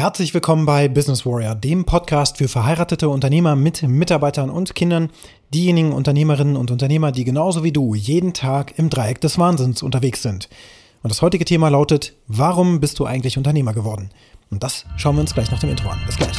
Herzlich willkommen bei Business Warrior, dem Podcast für verheiratete Unternehmer mit Mitarbeitern und Kindern, diejenigen Unternehmerinnen und Unternehmer, die genauso wie du jeden Tag im Dreieck des Wahnsinns unterwegs sind. Und das heutige Thema lautet, warum bist du eigentlich Unternehmer geworden? Und das schauen wir uns gleich nach dem Intro an. Bis gleich.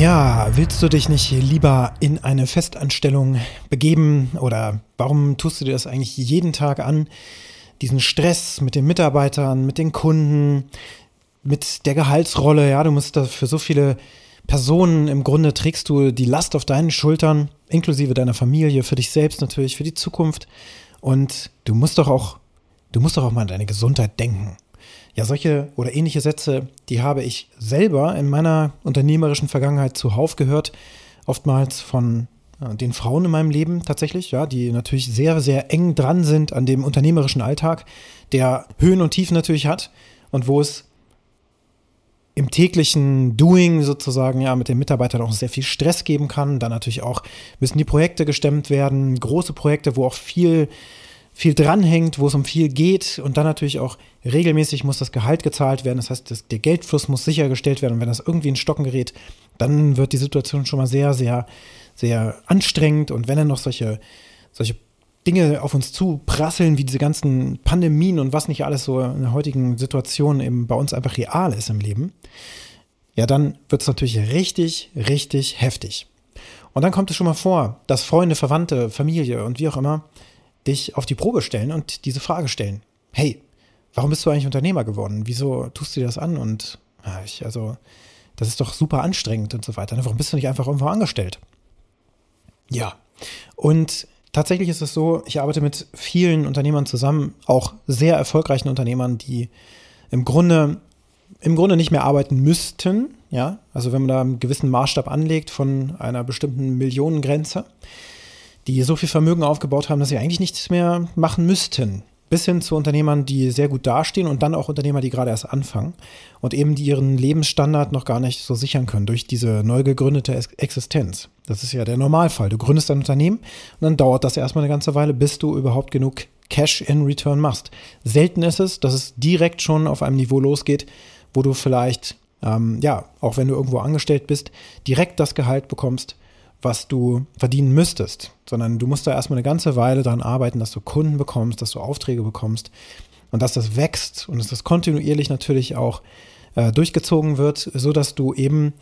Ja, willst du dich nicht lieber in eine Festanstellung begeben oder warum tust du dir das eigentlich jeden Tag an? Diesen Stress mit den Mitarbeitern, mit den Kunden, mit der Gehaltsrolle, ja, du musst da für so viele Personen im Grunde trägst du die Last auf deinen Schultern, inklusive deiner Familie, für dich selbst natürlich, für die Zukunft. Und du musst doch auch, du musst doch auch mal an deine Gesundheit denken. Ja, solche oder ähnliche Sätze, die habe ich selber in meiner unternehmerischen Vergangenheit zuhauf gehört, oftmals von äh, den Frauen in meinem Leben tatsächlich, ja, die natürlich sehr, sehr eng dran sind an dem unternehmerischen Alltag, der Höhen und Tiefen natürlich hat und wo es im täglichen Doing sozusagen ja mit den Mitarbeitern auch sehr viel Stress geben kann. Dann natürlich auch müssen die Projekte gestemmt werden, große Projekte, wo auch viel viel dranhängt, wo es um viel geht und dann natürlich auch regelmäßig muss das Gehalt gezahlt werden. Das heißt, das, der Geldfluss muss sichergestellt werden und wenn das irgendwie in Stocken gerät, dann wird die Situation schon mal sehr, sehr, sehr anstrengend und wenn dann noch solche, solche Dinge auf uns zu prasseln, wie diese ganzen Pandemien und was nicht alles so in der heutigen Situation eben bei uns einfach real ist im Leben, ja, dann wird es natürlich richtig, richtig heftig. Und dann kommt es schon mal vor, dass Freunde, Verwandte, Familie und wie auch immer dich auf die Probe stellen und diese Frage stellen. Hey, warum bist du eigentlich Unternehmer geworden? Wieso tust du dir das an? Und ja, ich, also, das ist doch super anstrengend und so weiter. Warum bist du nicht einfach irgendwo angestellt? Ja. Und tatsächlich ist es so, ich arbeite mit vielen Unternehmern zusammen, auch sehr erfolgreichen Unternehmern, die im Grunde, im Grunde nicht mehr arbeiten müssten. Ja, also wenn man da einen gewissen Maßstab anlegt von einer bestimmten Millionengrenze, die so viel Vermögen aufgebaut haben, dass sie eigentlich nichts mehr machen müssten. Bis hin zu Unternehmern, die sehr gut dastehen und dann auch Unternehmer, die gerade erst anfangen und eben die ihren Lebensstandard noch gar nicht so sichern können durch diese neu gegründete Existenz. Das ist ja der Normalfall. Du gründest ein Unternehmen und dann dauert das erstmal eine ganze Weile, bis du überhaupt genug Cash in Return machst. Selten ist es, dass es direkt schon auf einem Niveau losgeht, wo du vielleicht, ähm, ja, auch wenn du irgendwo angestellt bist, direkt das Gehalt bekommst, was du verdienen müsstest, sondern du musst da erstmal eine ganze Weile daran arbeiten, dass du Kunden bekommst, dass du Aufträge bekommst und dass das wächst und dass das kontinuierlich natürlich auch äh, durchgezogen wird, so dass du eben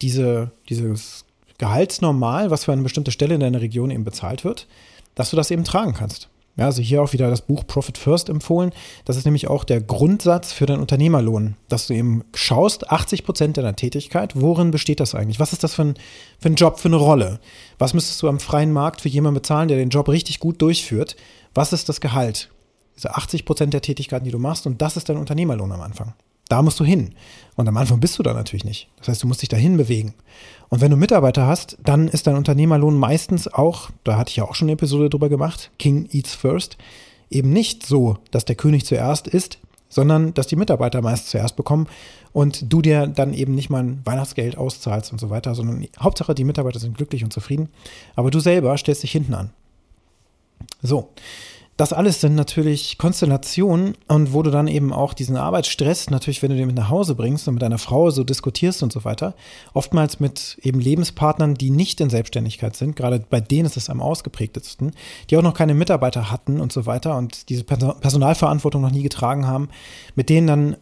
diese, dieses Gehaltsnormal, was für eine bestimmte Stelle in deiner Region eben bezahlt wird, dass du das eben tragen kannst. Ja, also hier auch wieder das Buch Profit First empfohlen. Das ist nämlich auch der Grundsatz für deinen Unternehmerlohn, dass du eben schaust, 80 Prozent deiner Tätigkeit, worin besteht das eigentlich? Was ist das für ein, für ein Job, für eine Rolle? Was müsstest du am freien Markt für jemanden bezahlen, der den Job richtig gut durchführt? Was ist das Gehalt? Diese 80 Prozent der Tätigkeiten, die du machst und das ist dein Unternehmerlohn am Anfang. Da musst du hin. Und am Anfang bist du da natürlich nicht. Das heißt, du musst dich dahin bewegen. Und wenn du Mitarbeiter hast, dann ist dein Unternehmerlohn meistens auch, da hatte ich ja auch schon eine Episode drüber gemacht, King Eats First, eben nicht so, dass der König zuerst ist, sondern dass die Mitarbeiter meist zuerst bekommen und du dir dann eben nicht mal ein Weihnachtsgeld auszahlst und so weiter, sondern Hauptsache die Mitarbeiter sind glücklich und zufrieden, aber du selber stellst dich hinten an. So, das alles sind natürlich Konstellationen und wo du dann eben auch diesen Arbeitsstress, natürlich, wenn du den mit nach Hause bringst und mit deiner Frau so diskutierst und so weiter, oftmals mit eben Lebenspartnern, die nicht in Selbstständigkeit sind, gerade bei denen ist es am ausgeprägtesten, die auch noch keine Mitarbeiter hatten und so weiter und diese Personalverantwortung noch nie getragen haben, mit denen dann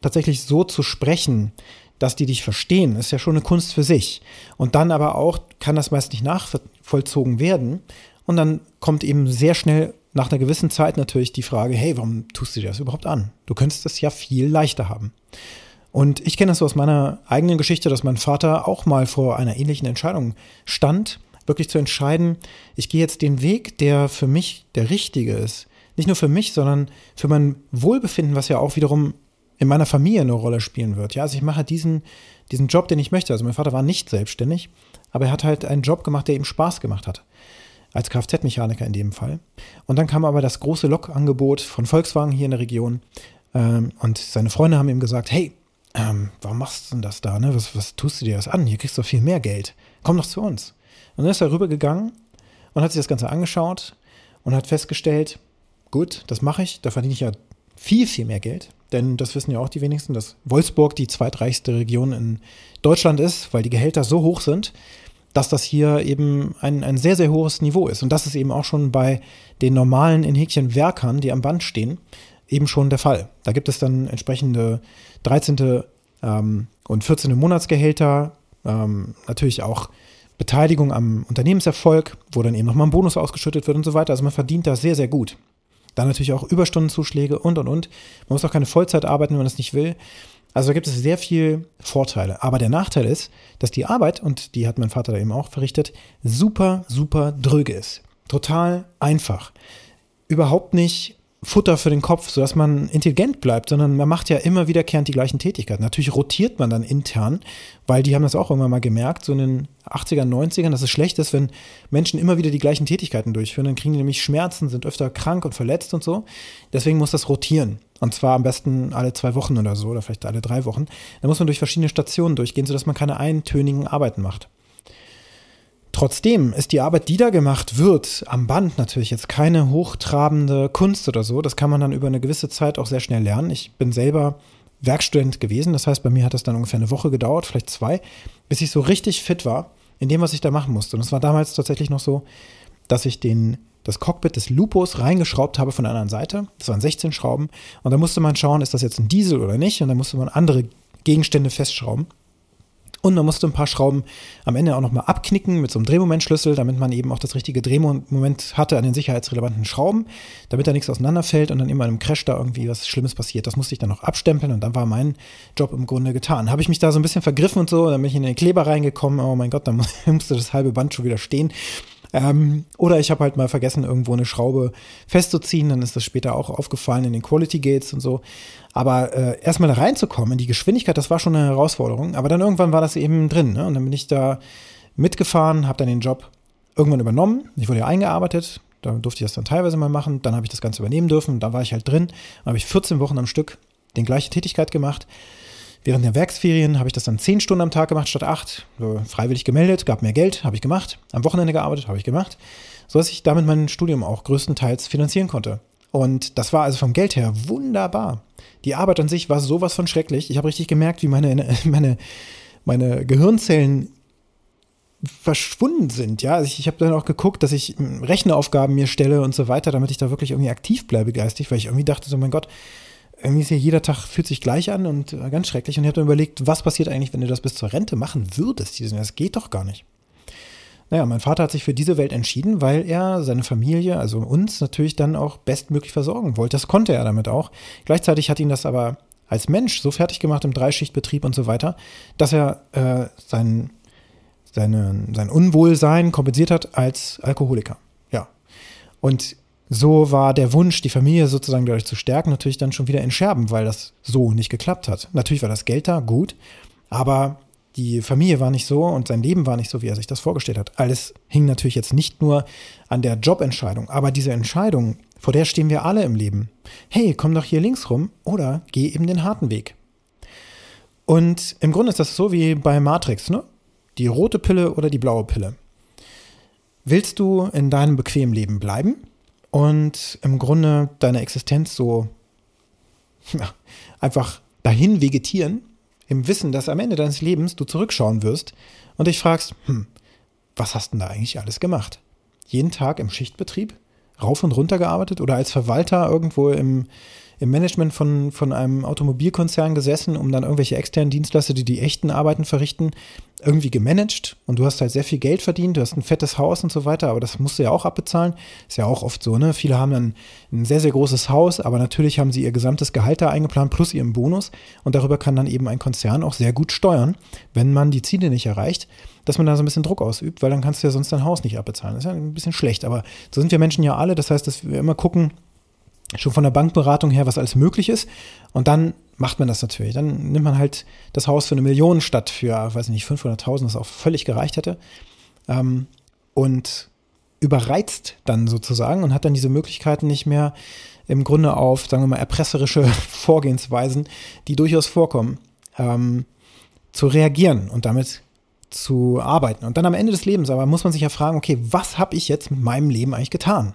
tatsächlich so zu sprechen, dass die dich verstehen, ist ja schon eine Kunst für sich. Und dann aber auch kann das meist nicht nachvollzogen werden. Und dann kommt eben sehr schnell nach einer gewissen Zeit natürlich die Frage, hey, warum tust du dir das überhaupt an? Du könntest es ja viel leichter haben. Und ich kenne das so aus meiner eigenen Geschichte, dass mein Vater auch mal vor einer ähnlichen Entscheidung stand, wirklich zu entscheiden, ich gehe jetzt den Weg, der für mich der richtige ist. Nicht nur für mich, sondern für mein Wohlbefinden, was ja auch wiederum in meiner Familie eine Rolle spielen wird. Ja, also ich mache diesen, diesen Job, den ich möchte. Also mein Vater war nicht selbstständig, aber er hat halt einen Job gemacht, der ihm Spaß gemacht hat als Kfz-Mechaniker in dem Fall. Und dann kam aber das große Lokangebot von Volkswagen hier in der Region. Ähm, und seine Freunde haben ihm gesagt, hey, ähm, warum machst du denn das da, ne? Was, was tust du dir das an? Hier kriegst du viel mehr Geld. Komm doch zu uns. Und dann ist er rübergegangen und hat sich das Ganze angeschaut und hat festgestellt, gut, das mache ich, da verdiene ich ja viel, viel mehr Geld. Denn das wissen ja auch die wenigsten, dass Wolfsburg die zweitreichste Region in Deutschland ist, weil die Gehälter so hoch sind, dass das hier eben ein, ein sehr, sehr hohes Niveau ist. Und das ist eben auch schon bei den normalen in Häkchen Werkern, die am Band stehen, eben schon der Fall. Da gibt es dann entsprechende 13. Ähm, und 14. Monatsgehälter, ähm, natürlich auch Beteiligung am Unternehmenserfolg, wo dann eben nochmal ein Bonus ausgeschüttet wird und so weiter. Also man verdient da sehr, sehr gut. Dann natürlich auch Überstundenzuschläge und, und, und. Man muss auch keine Vollzeit arbeiten, wenn man das nicht will. Also da gibt es sehr viel Vorteile. Aber der Nachteil ist, dass die Arbeit, und die hat mein Vater da eben auch verrichtet, super, super dröge ist. Total einfach. Überhaupt nicht Futter für den Kopf, sodass man intelligent bleibt, sondern man macht ja immer wiederkehrend die gleichen Tätigkeiten. Natürlich rotiert man dann intern, weil die haben das auch irgendwann mal gemerkt, so in den 80ern, 90ern, dass es schlecht ist, wenn Menschen immer wieder die gleichen Tätigkeiten durchführen. Dann kriegen die nämlich Schmerzen, sind öfter krank und verletzt und so. Deswegen muss das rotieren. Und zwar am besten alle zwei Wochen oder so, oder vielleicht alle drei Wochen. Da muss man durch verschiedene Stationen durchgehen, sodass man keine eintönigen Arbeiten macht. Trotzdem ist die Arbeit, die da gemacht wird, am Band natürlich jetzt keine hochtrabende Kunst oder so. Das kann man dann über eine gewisse Zeit auch sehr schnell lernen. Ich bin selber Werkstudent gewesen. Das heißt, bei mir hat es dann ungefähr eine Woche gedauert, vielleicht zwei, bis ich so richtig fit war in dem, was ich da machen musste. Und es war damals tatsächlich noch so, dass ich den, das Cockpit des Lupus reingeschraubt habe von der anderen Seite. Das waren 16 Schrauben. Und da musste man schauen, ist das jetzt ein Diesel oder nicht? Und da musste man andere Gegenstände festschrauben. Und man musste ein paar Schrauben am Ende auch nochmal abknicken mit so einem Drehmomentschlüssel, damit man eben auch das richtige Drehmoment hatte an den sicherheitsrelevanten Schrauben, damit da nichts auseinanderfällt und dann immer in einem Crash da irgendwie was Schlimmes passiert. Das musste ich dann noch abstempeln und dann war mein Job im Grunde getan. Habe ich mich da so ein bisschen vergriffen und so, dann bin ich in den Kleber reingekommen, oh mein Gott, dann musste das halbe Band schon wieder stehen. Ähm, oder ich habe halt mal vergessen, irgendwo eine Schraube festzuziehen, dann ist das später auch aufgefallen in den Quality Gates und so. Aber äh, erstmal da reinzukommen in die Geschwindigkeit, das war schon eine Herausforderung. Aber dann irgendwann war das eben drin. Ne? Und dann bin ich da mitgefahren, habe dann den Job irgendwann übernommen. Ich wurde ja eingearbeitet, da durfte ich das dann teilweise mal machen. Dann habe ich das Ganze übernehmen dürfen. Da war ich halt drin. Dann habe ich 14 Wochen am Stück den gleiche Tätigkeit gemacht. Während der Werksferien habe ich das dann 10 Stunden am Tag gemacht statt 8. So freiwillig gemeldet, gab mehr Geld, habe ich gemacht. Am Wochenende gearbeitet, habe ich gemacht. So dass ich damit mein Studium auch größtenteils finanzieren konnte. Und das war also vom Geld her wunderbar. Die Arbeit an sich war sowas von schrecklich. Ich habe richtig gemerkt, wie meine, meine, meine Gehirnzellen verschwunden sind. Ja, also ich, ich habe dann auch geguckt, dass ich Rechneraufgaben mir stelle und so weiter, damit ich da wirklich irgendwie aktiv bleibe geistig, weil ich irgendwie dachte, so mein Gott, irgendwie ist ja jeder Tag fühlt sich gleich an und äh, ganz schrecklich. Und ich habe dann überlegt, was passiert eigentlich, wenn du das bis zur Rente machen würdest? Das geht doch gar nicht. Naja, mein Vater hat sich für diese Welt entschieden, weil er seine Familie, also uns natürlich dann auch bestmöglich versorgen wollte. Das konnte er damit auch. Gleichzeitig hat ihn das aber als Mensch so fertig gemacht im Dreischichtbetrieb und so weiter, dass er äh, sein, seine, sein Unwohlsein kompensiert hat als Alkoholiker. Ja. Und so war der Wunsch, die Familie sozusagen dadurch zu stärken, natürlich dann schon wieder in Scherben, weil das so nicht geklappt hat. Natürlich war das Geld da, gut, aber die Familie war nicht so und sein Leben war nicht so, wie er sich das vorgestellt hat. Alles hing natürlich jetzt nicht nur an der Jobentscheidung, aber diese Entscheidung, vor der stehen wir alle im Leben. Hey, komm doch hier links rum oder geh eben den harten Weg. Und im Grunde ist das so wie bei Matrix, ne? Die rote Pille oder die blaue Pille. Willst du in deinem bequemen Leben bleiben und im Grunde deine Existenz so ja, einfach dahin vegetieren im Wissen, dass am Ende deines Lebens du zurückschauen wirst und dich fragst, hm, was hast denn da eigentlich alles gemacht? Jeden Tag im Schichtbetrieb? Rauf und runter gearbeitet oder als Verwalter irgendwo im, im Management von, von einem Automobilkonzern gesessen, um dann irgendwelche externen Dienstleister, die die echten Arbeiten verrichten, irgendwie gemanagt und du hast halt sehr viel Geld verdient, du hast ein fettes Haus und so weiter, aber das musst du ja auch abbezahlen. Ist ja auch oft so, ne? Viele haben dann ein sehr, sehr großes Haus, aber natürlich haben sie ihr gesamtes Gehalt da eingeplant plus ihren Bonus und darüber kann dann eben ein Konzern auch sehr gut steuern, wenn man die Ziele nicht erreicht, dass man da so ein bisschen Druck ausübt, weil dann kannst du ja sonst dein Haus nicht abbezahlen. Das ist ja ein bisschen schlecht, aber so sind wir Menschen ja alle, das heißt, dass wir immer gucken, schon von der Bankberatung her, was alles möglich ist. Und dann macht man das natürlich. Dann nimmt man halt das Haus für eine Million statt für, weiß ich nicht, 500.000, das auch völlig gereicht hätte. Ähm, und überreizt dann sozusagen und hat dann diese Möglichkeiten nicht mehr im Grunde auf, sagen wir mal, erpresserische Vorgehensweisen, die durchaus vorkommen. ähm, zu reagieren und damit zu arbeiten. Und dann am Ende des Lebens aber muss man sich ja fragen, okay, was habe ich jetzt mit meinem Leben eigentlich getan?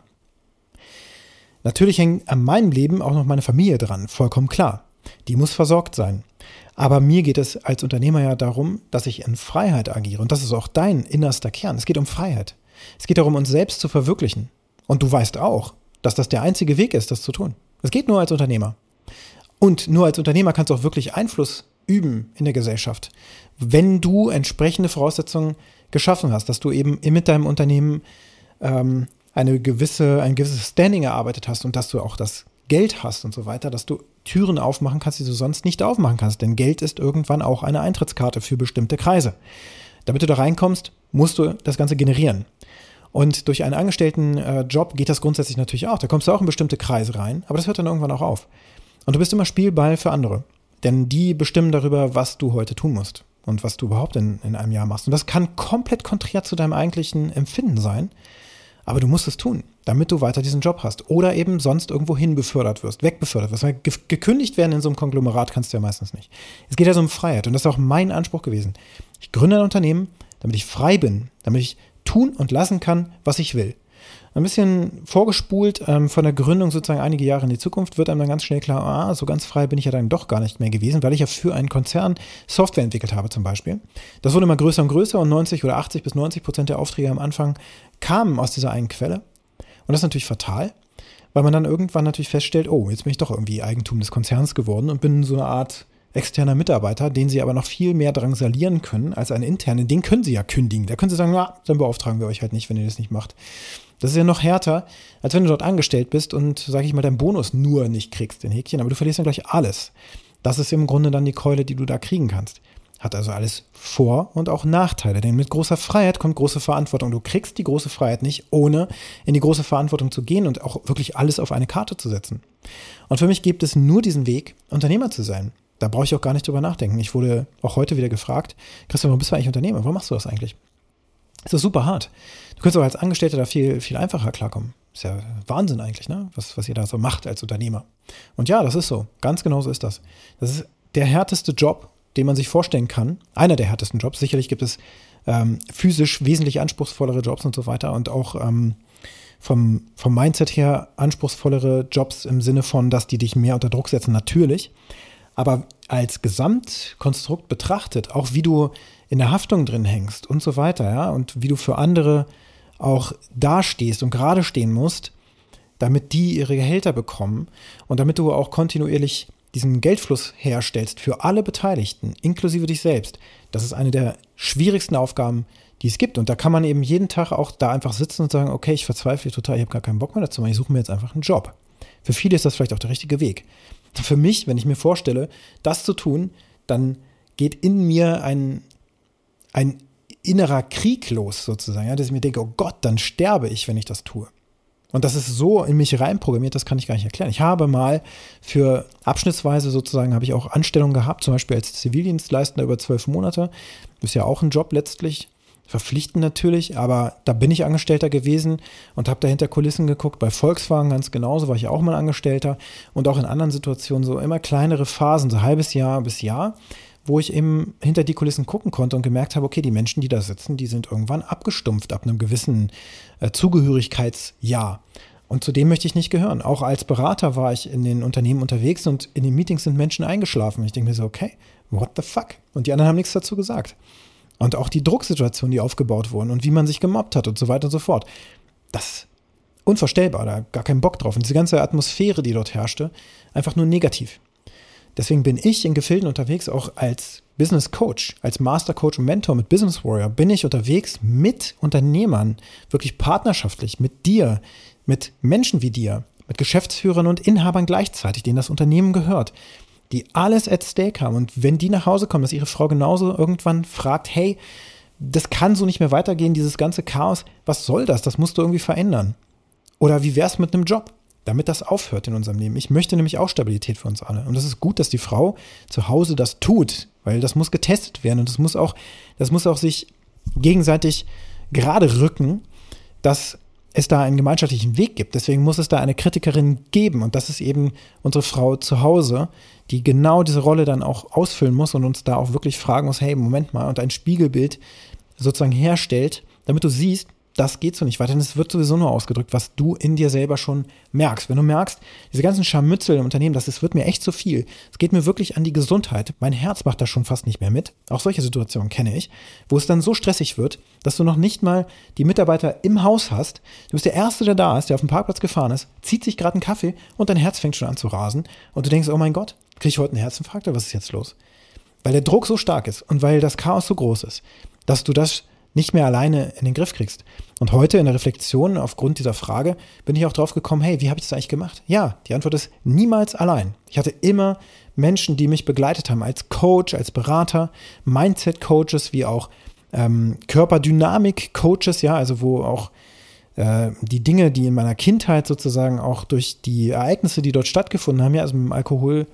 Natürlich hängt an meinem Leben auch noch meine Familie dran, vollkommen klar. Die muss versorgt sein. Aber mir geht es als Unternehmer ja darum, dass ich in Freiheit agiere. Und das ist auch dein innerster Kern. Es geht um Freiheit. Es geht darum, uns selbst zu verwirklichen. Und du weißt auch, dass das der einzige Weg ist, das zu tun. Es geht nur als Unternehmer. Und nur als Unternehmer kannst du auch wirklich Einfluss üben in der Gesellschaft. Wenn du entsprechende Voraussetzungen geschaffen hast, dass du eben mit deinem Unternehmen ähm, eine gewisse, ein gewisses Standing erarbeitet hast und dass du auch das Geld hast und so weiter, dass du Türen aufmachen kannst, die du sonst nicht aufmachen kannst. Denn Geld ist irgendwann auch eine Eintrittskarte für bestimmte Kreise. Damit du da reinkommst, musst du das Ganze generieren. Und durch einen Angestelltenjob äh, geht das grundsätzlich natürlich auch. Da kommst du auch in bestimmte Kreise rein, aber das hört dann irgendwann auch auf. Und du bist immer Spielball für andere. Denn die bestimmen darüber, was du heute tun musst und was du überhaupt in, in einem Jahr machst. Und das kann komplett konträr zu deinem eigentlichen Empfinden sein. Aber du musst es tun, damit du weiter diesen Job hast. Oder eben sonst irgendwo hin befördert wirst, wegbefördert wirst. Weil gekündigt werden in so einem Konglomerat kannst du ja meistens nicht. Es geht ja so um Freiheit. Und das ist auch mein Anspruch gewesen. Ich gründe ein Unternehmen, damit ich frei bin, damit ich tun und lassen kann, was ich will ein bisschen vorgespult ähm, von der Gründung sozusagen einige Jahre in die Zukunft, wird einem dann ganz schnell klar, ah, so ganz frei bin ich ja dann doch gar nicht mehr gewesen, weil ich ja für einen Konzern Software entwickelt habe zum Beispiel. Das wurde immer größer und größer und 90 oder 80 bis 90 Prozent der Aufträge am Anfang kamen aus dieser einen Quelle. Und das ist natürlich fatal, weil man dann irgendwann natürlich feststellt, oh, jetzt bin ich doch irgendwie Eigentum des Konzerns geworden und bin so eine Art externer Mitarbeiter, den sie aber noch viel mehr drangsalieren können als einen internen. Den können sie ja kündigen. Da können sie sagen, na, dann beauftragen wir euch halt nicht, wenn ihr das nicht macht. Das ist ja noch härter, als wenn du dort angestellt bist und, sage ich mal, deinen Bonus nur nicht kriegst, den Häkchen, aber du verlierst dann gleich alles. Das ist im Grunde dann die Keule, die du da kriegen kannst. Hat also alles Vor- und auch Nachteile, denn mit großer Freiheit kommt große Verantwortung. Du kriegst die große Freiheit nicht, ohne in die große Verantwortung zu gehen und auch wirklich alles auf eine Karte zu setzen. Und für mich gibt es nur diesen Weg, Unternehmer zu sein. Da brauche ich auch gar nicht drüber nachdenken. Ich wurde auch heute wieder gefragt, Christian, warum bist du eigentlich Unternehmer? Warum machst du das eigentlich? Das ist super hart. Du könntest aber als Angestellter da viel, viel einfacher klarkommen. Ist ja Wahnsinn eigentlich, ne? Was, was ihr da so macht als Unternehmer. Und ja, das ist so. Ganz genau so ist das. Das ist der härteste Job, den man sich vorstellen kann. Einer der härtesten Jobs. Sicherlich gibt es ähm, physisch wesentlich anspruchsvollere Jobs und so weiter und auch ähm, vom, vom Mindset her anspruchsvollere Jobs im Sinne von, dass die dich mehr unter Druck setzen, natürlich. Aber als Gesamtkonstrukt betrachtet, auch wie du in der Haftung drin hängst und so weiter, ja, und wie du für andere auch dastehst und gerade stehen musst, damit die ihre Gehälter bekommen und damit du auch kontinuierlich diesen Geldfluss herstellst für alle Beteiligten, inklusive dich selbst. Das ist eine der schwierigsten Aufgaben, die es gibt. Und da kann man eben jeden Tag auch da einfach sitzen und sagen, okay, ich verzweifle total, ich habe gar keinen Bock mehr dazu, ich suche mir jetzt einfach einen Job. Für viele ist das vielleicht auch der richtige Weg. Für mich, wenn ich mir vorstelle, das zu tun, dann geht in mir ein, ein innerer Krieg los sozusagen, ja, dass ich mir denke, oh Gott, dann sterbe ich, wenn ich das tue. Und das ist so in mich reinprogrammiert, das kann ich gar nicht erklären. Ich habe mal für abschnittsweise sozusagen, habe ich auch Anstellungen gehabt, zum Beispiel als Zivildienstleistender über zwölf Monate. Ist ja auch ein Job letztlich, verpflichtend natürlich, aber da bin ich Angestellter gewesen und habe da hinter Kulissen geguckt. Bei Volkswagen ganz genauso war ich auch mal Angestellter und auch in anderen Situationen so immer kleinere Phasen, so halbes Jahr bis Jahr wo ich eben hinter die Kulissen gucken konnte und gemerkt habe, okay, die Menschen, die da sitzen, die sind irgendwann abgestumpft ab einem gewissen äh, Zugehörigkeitsjahr. Und zu dem möchte ich nicht gehören. Auch als Berater war ich in den Unternehmen unterwegs und in den Meetings sind Menschen eingeschlafen. Ich denke mir so, okay, what the fuck? Und die anderen haben nichts dazu gesagt. Und auch die Drucksituation, die aufgebaut wurden und wie man sich gemobbt hat und so weiter und so fort. Das unvorstellbar, da gar keinen Bock drauf. Und diese ganze Atmosphäre, die dort herrschte, einfach nur negativ. Deswegen bin ich in Gefilden unterwegs, auch als Business Coach, als Master Coach und Mentor mit Business Warrior, bin ich unterwegs mit Unternehmern, wirklich partnerschaftlich, mit dir, mit Menschen wie dir, mit Geschäftsführern und Inhabern gleichzeitig, denen das Unternehmen gehört, die alles at stake haben. Und wenn die nach Hause kommen, dass ihre Frau genauso irgendwann fragt, hey, das kann so nicht mehr weitergehen, dieses ganze Chaos, was soll das? Das musst du irgendwie verändern. Oder wie wär's mit einem Job? Damit das aufhört in unserem Leben. Ich möchte nämlich auch Stabilität für uns alle. Und das ist gut, dass die Frau zu Hause das tut, weil das muss getestet werden und das muss auch, das muss auch sich gegenseitig gerade rücken, dass es da einen gemeinschaftlichen Weg gibt. Deswegen muss es da eine Kritikerin geben. Und das ist eben unsere Frau zu Hause, die genau diese Rolle dann auch ausfüllen muss und uns da auch wirklich fragen muss, hey, Moment mal, und ein Spiegelbild sozusagen herstellt, damit du siehst, das geht so nicht weiter. Denn es wird sowieso nur ausgedrückt, was du in dir selber schon merkst. Wenn du merkst, diese ganzen Scharmützel im Unternehmen, das ist, wird mir echt zu viel. Es geht mir wirklich an die Gesundheit. Mein Herz macht da schon fast nicht mehr mit. Auch solche Situationen kenne ich, wo es dann so stressig wird, dass du noch nicht mal die Mitarbeiter im Haus hast. Du bist der Erste, der da ist, der auf dem Parkplatz gefahren ist, zieht sich gerade einen Kaffee und dein Herz fängt schon an zu rasen. Und du denkst, oh mein Gott, kriege ich heute einen Herzinfarkt oder was ist jetzt los? Weil der Druck so stark ist und weil das Chaos so groß ist, dass du das nicht mehr alleine in den Griff kriegst. Und heute in der Reflexion aufgrund dieser Frage bin ich auch drauf gekommen, hey, wie habe ich das eigentlich gemacht? Ja, die Antwort ist niemals allein. Ich hatte immer Menschen, die mich begleitet haben, als Coach, als Berater, Mindset-Coaches, wie auch ähm, Körperdynamik-Coaches, ja, also wo auch äh, die Dinge, die in meiner Kindheit sozusagen auch durch die Ereignisse, die dort stattgefunden haben, ja, also mit dem Alkohol,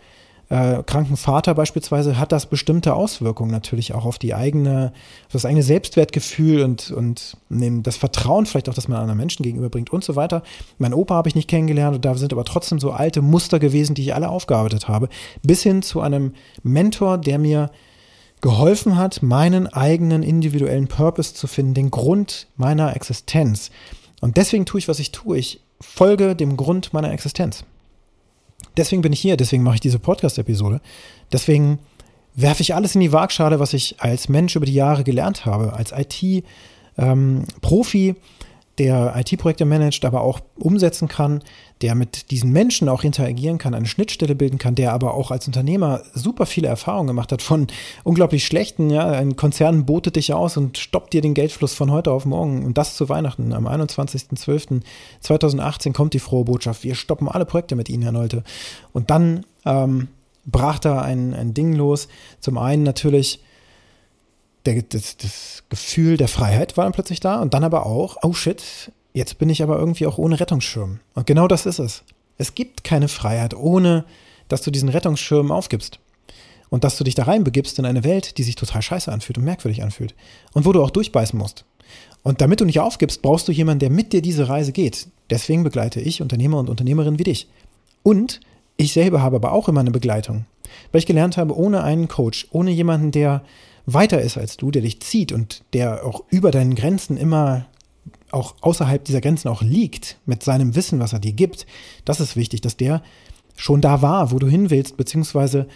äh, kranken Vater beispielsweise hat das bestimmte Auswirkungen natürlich auch auf die eigene, auf das eigene Selbstwertgefühl und, und das Vertrauen vielleicht auch, das man anderen Menschen gegenüberbringt und so weiter. Mein Opa habe ich nicht kennengelernt und da sind aber trotzdem so alte Muster gewesen, die ich alle aufgearbeitet habe, bis hin zu einem Mentor, der mir geholfen hat, meinen eigenen individuellen Purpose zu finden, den Grund meiner Existenz. Und deswegen tue ich, was ich tue. Ich folge dem Grund meiner Existenz. Deswegen bin ich hier, deswegen mache ich diese Podcast-Episode. Deswegen werfe ich alles in die Waagschale, was ich als Mensch über die Jahre gelernt habe, als IT-Profi, ähm, der IT-Projekte managt, aber auch umsetzen kann, der mit diesen Menschen auch interagieren kann, eine Schnittstelle bilden kann, der aber auch als Unternehmer super viele Erfahrungen gemacht hat von unglaublich schlechten, ja, ein Konzern botet dich aus und stoppt dir den Geldfluss von heute auf morgen und das zu Weihnachten. Am 21.12.2018 kommt die frohe Botschaft, wir stoppen alle Projekte mit Ihnen, Herr Nolte. Und dann ähm, brach da ein, ein Ding los. Zum einen natürlich der, das, das Gefühl der Freiheit war dann plötzlich da und dann aber auch, oh shit, jetzt bin ich aber irgendwie auch ohne Rettungsschirm. Und genau das ist es. Es gibt keine Freiheit, ohne dass du diesen Rettungsschirm aufgibst. Und dass du dich da reinbegibst in eine Welt, die sich total scheiße anfühlt und merkwürdig anfühlt. Und wo du auch durchbeißen musst. Und damit du nicht aufgibst, brauchst du jemanden, der mit dir diese Reise geht. Deswegen begleite ich Unternehmer und Unternehmerinnen wie dich. Und ich selber habe aber auch immer eine Begleitung. Weil ich gelernt habe, ohne einen Coach, ohne jemanden, der weiter ist als du, der dich zieht und der auch über deinen Grenzen immer auch außerhalb dieser Grenzen auch liegt mit seinem Wissen, was er dir gibt, das ist wichtig, dass der schon da war, wo du hin willst, beziehungsweise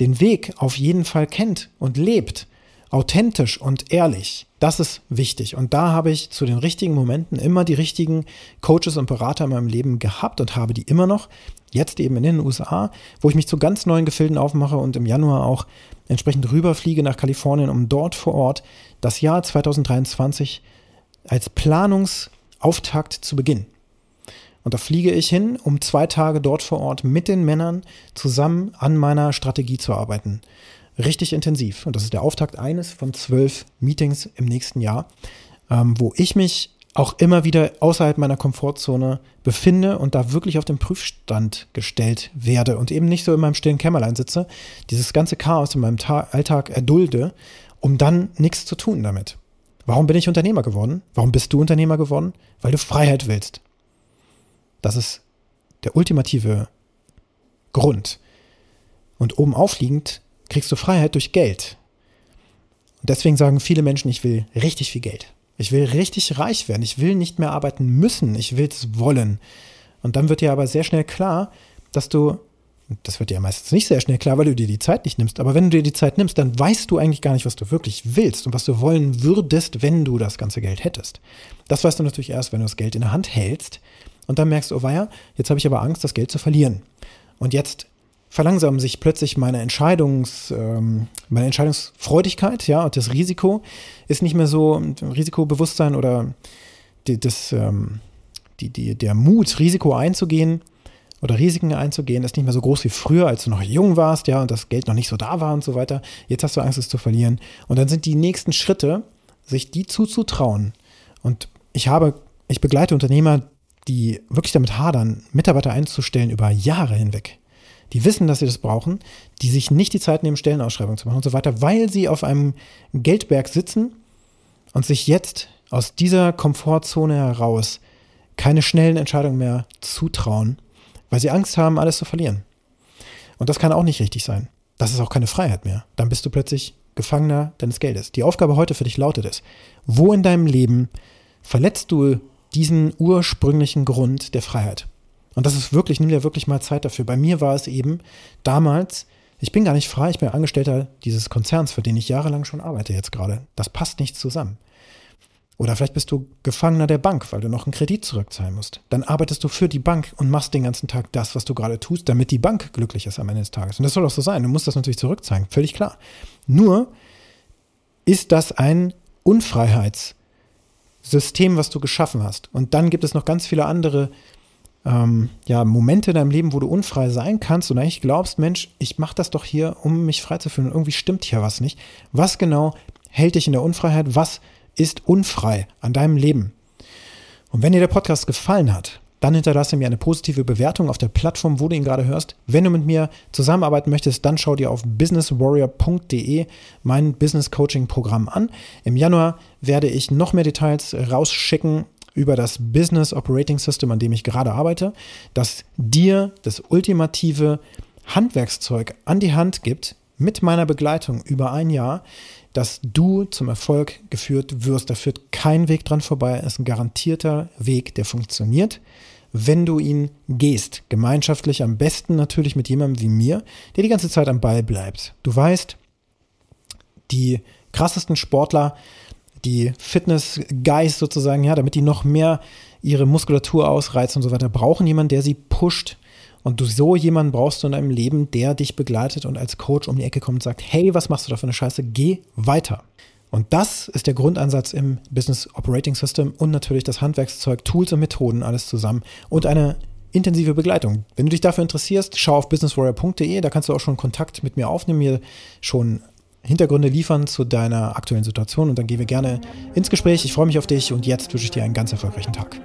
den Weg auf jeden Fall kennt und lebt, authentisch und ehrlich. Das ist wichtig. Und da habe ich zu den richtigen Momenten immer die richtigen Coaches und Berater in meinem Leben gehabt und habe die immer noch. Jetzt eben in den USA, wo ich mich zu ganz neuen Gefilden aufmache und im Januar auch entsprechend rüberfliege nach Kalifornien, um dort vor Ort das Jahr 2023 als Planungsauftakt zu beginnen. Und da fliege ich hin, um zwei Tage dort vor Ort mit den Männern zusammen an meiner Strategie zu arbeiten. Richtig intensiv. Und das ist der Auftakt eines von zwölf Meetings im nächsten Jahr, ähm, wo ich mich auch immer wieder außerhalb meiner Komfortzone befinde und da wirklich auf den Prüfstand gestellt werde und eben nicht so in meinem stillen Kämmerlein sitze, dieses ganze Chaos in meinem Ta Alltag erdulde, um dann nichts zu tun damit. Warum bin ich Unternehmer geworden? Warum bist du Unternehmer geworden? Weil du Freiheit willst. Das ist der ultimative Grund. Und oben aufliegend kriegst du Freiheit durch Geld. Und deswegen sagen viele Menschen, ich will richtig viel Geld. Ich will richtig reich werden. Ich will nicht mehr arbeiten müssen. Ich will es wollen. Und dann wird dir aber sehr schnell klar, dass du das wird dir meistens nicht sehr schnell klar, weil du dir die Zeit nicht nimmst. Aber wenn du dir die Zeit nimmst, dann weißt du eigentlich gar nicht, was du wirklich willst und was du wollen würdest, wenn du das ganze Geld hättest. Das weißt du natürlich erst, wenn du das Geld in der Hand hältst und dann merkst, oh weia, jetzt habe ich aber Angst, das Geld zu verlieren. Und jetzt verlangsamen sich plötzlich meine Entscheidungs, ähm, meine Entscheidungsfreudigkeit, ja, und das Risiko ist nicht mehr so Risikobewusstsein oder die, das, ähm, die, die, der Mut, Risiko einzugehen, oder Risiken einzugehen, ist nicht mehr so groß wie früher, als du noch jung warst, ja, und das Geld noch nicht so da war und so weiter. Jetzt hast du Angst, es zu verlieren. Und dann sind die nächsten Schritte, sich die zuzutrauen. Und ich habe, ich begleite Unternehmer, die wirklich damit hadern, Mitarbeiter einzustellen über Jahre hinweg. Die wissen, dass sie das brauchen, die sich nicht die Zeit nehmen, Stellenausschreibungen zu machen und so weiter, weil sie auf einem Geldberg sitzen und sich jetzt aus dieser Komfortzone heraus keine schnellen Entscheidungen mehr zutrauen, weil sie Angst haben, alles zu verlieren. Und das kann auch nicht richtig sein. Das ist auch keine Freiheit mehr. Dann bist du plötzlich Gefangener deines Geldes. Die Aufgabe heute für dich lautet es, wo in deinem Leben verletzt du diesen ursprünglichen Grund der Freiheit? Und das ist wirklich, nimm dir wirklich mal Zeit dafür. Bei mir war es eben damals, ich bin gar nicht frei, ich bin Angestellter dieses Konzerns, für den ich jahrelang schon arbeite jetzt gerade. Das passt nicht zusammen. Oder vielleicht bist du Gefangener der Bank, weil du noch einen Kredit zurückzahlen musst. Dann arbeitest du für die Bank und machst den ganzen Tag das, was du gerade tust, damit die Bank glücklich ist am Ende des Tages. Und das soll auch so sein. Du musst das natürlich zurückzahlen, völlig klar. Nur ist das ein Unfreiheitssystem, was du geschaffen hast. Und dann gibt es noch ganz viele andere ähm, ja, Momente in deinem Leben, wo du unfrei sein kannst und eigentlich glaubst, Mensch, ich mache das doch hier, um mich frei zu fühlen. Irgendwie stimmt hier was nicht. Was genau hält dich in der Unfreiheit? Was ist unfrei an deinem Leben? Und wenn dir der Podcast gefallen hat, dann hinterlasse mir eine positive Bewertung auf der Plattform, wo du ihn gerade hörst. Wenn du mit mir zusammenarbeiten möchtest, dann schau dir auf businesswarrior.de mein Business Coaching Programm an. Im Januar werde ich noch mehr Details rausschicken über das Business Operating System, an dem ich gerade arbeite, das dir das ultimative Handwerkszeug an die Hand gibt, mit meiner Begleitung über ein Jahr, dass du zum Erfolg geführt wirst. Da führt kein Weg dran vorbei. Es ist ein garantierter Weg, der funktioniert, wenn du ihn gehst. Gemeinschaftlich am besten natürlich mit jemandem wie mir, der die ganze Zeit am Ball bleibt. Du weißt, die krassesten Sportler die Fitness-Guys sozusagen, ja, damit die noch mehr ihre Muskulatur ausreizen und so weiter, brauchen jemanden, der sie pusht. Und du so jemanden brauchst du in deinem Leben, der dich begleitet und als Coach um die Ecke kommt und sagt, hey, was machst du da für eine Scheiße? Geh weiter. Und das ist der Grundansatz im Business Operating System und natürlich das Handwerkszeug, Tools und Methoden, alles zusammen und eine intensive Begleitung. Wenn du dich dafür interessierst, schau auf businesswarrior.de, da kannst du auch schon Kontakt mit mir aufnehmen, mir schon Hintergründe liefern zu deiner aktuellen Situation und dann gehen wir gerne ins Gespräch. Ich freue mich auf dich und jetzt wünsche ich dir einen ganz erfolgreichen Tag.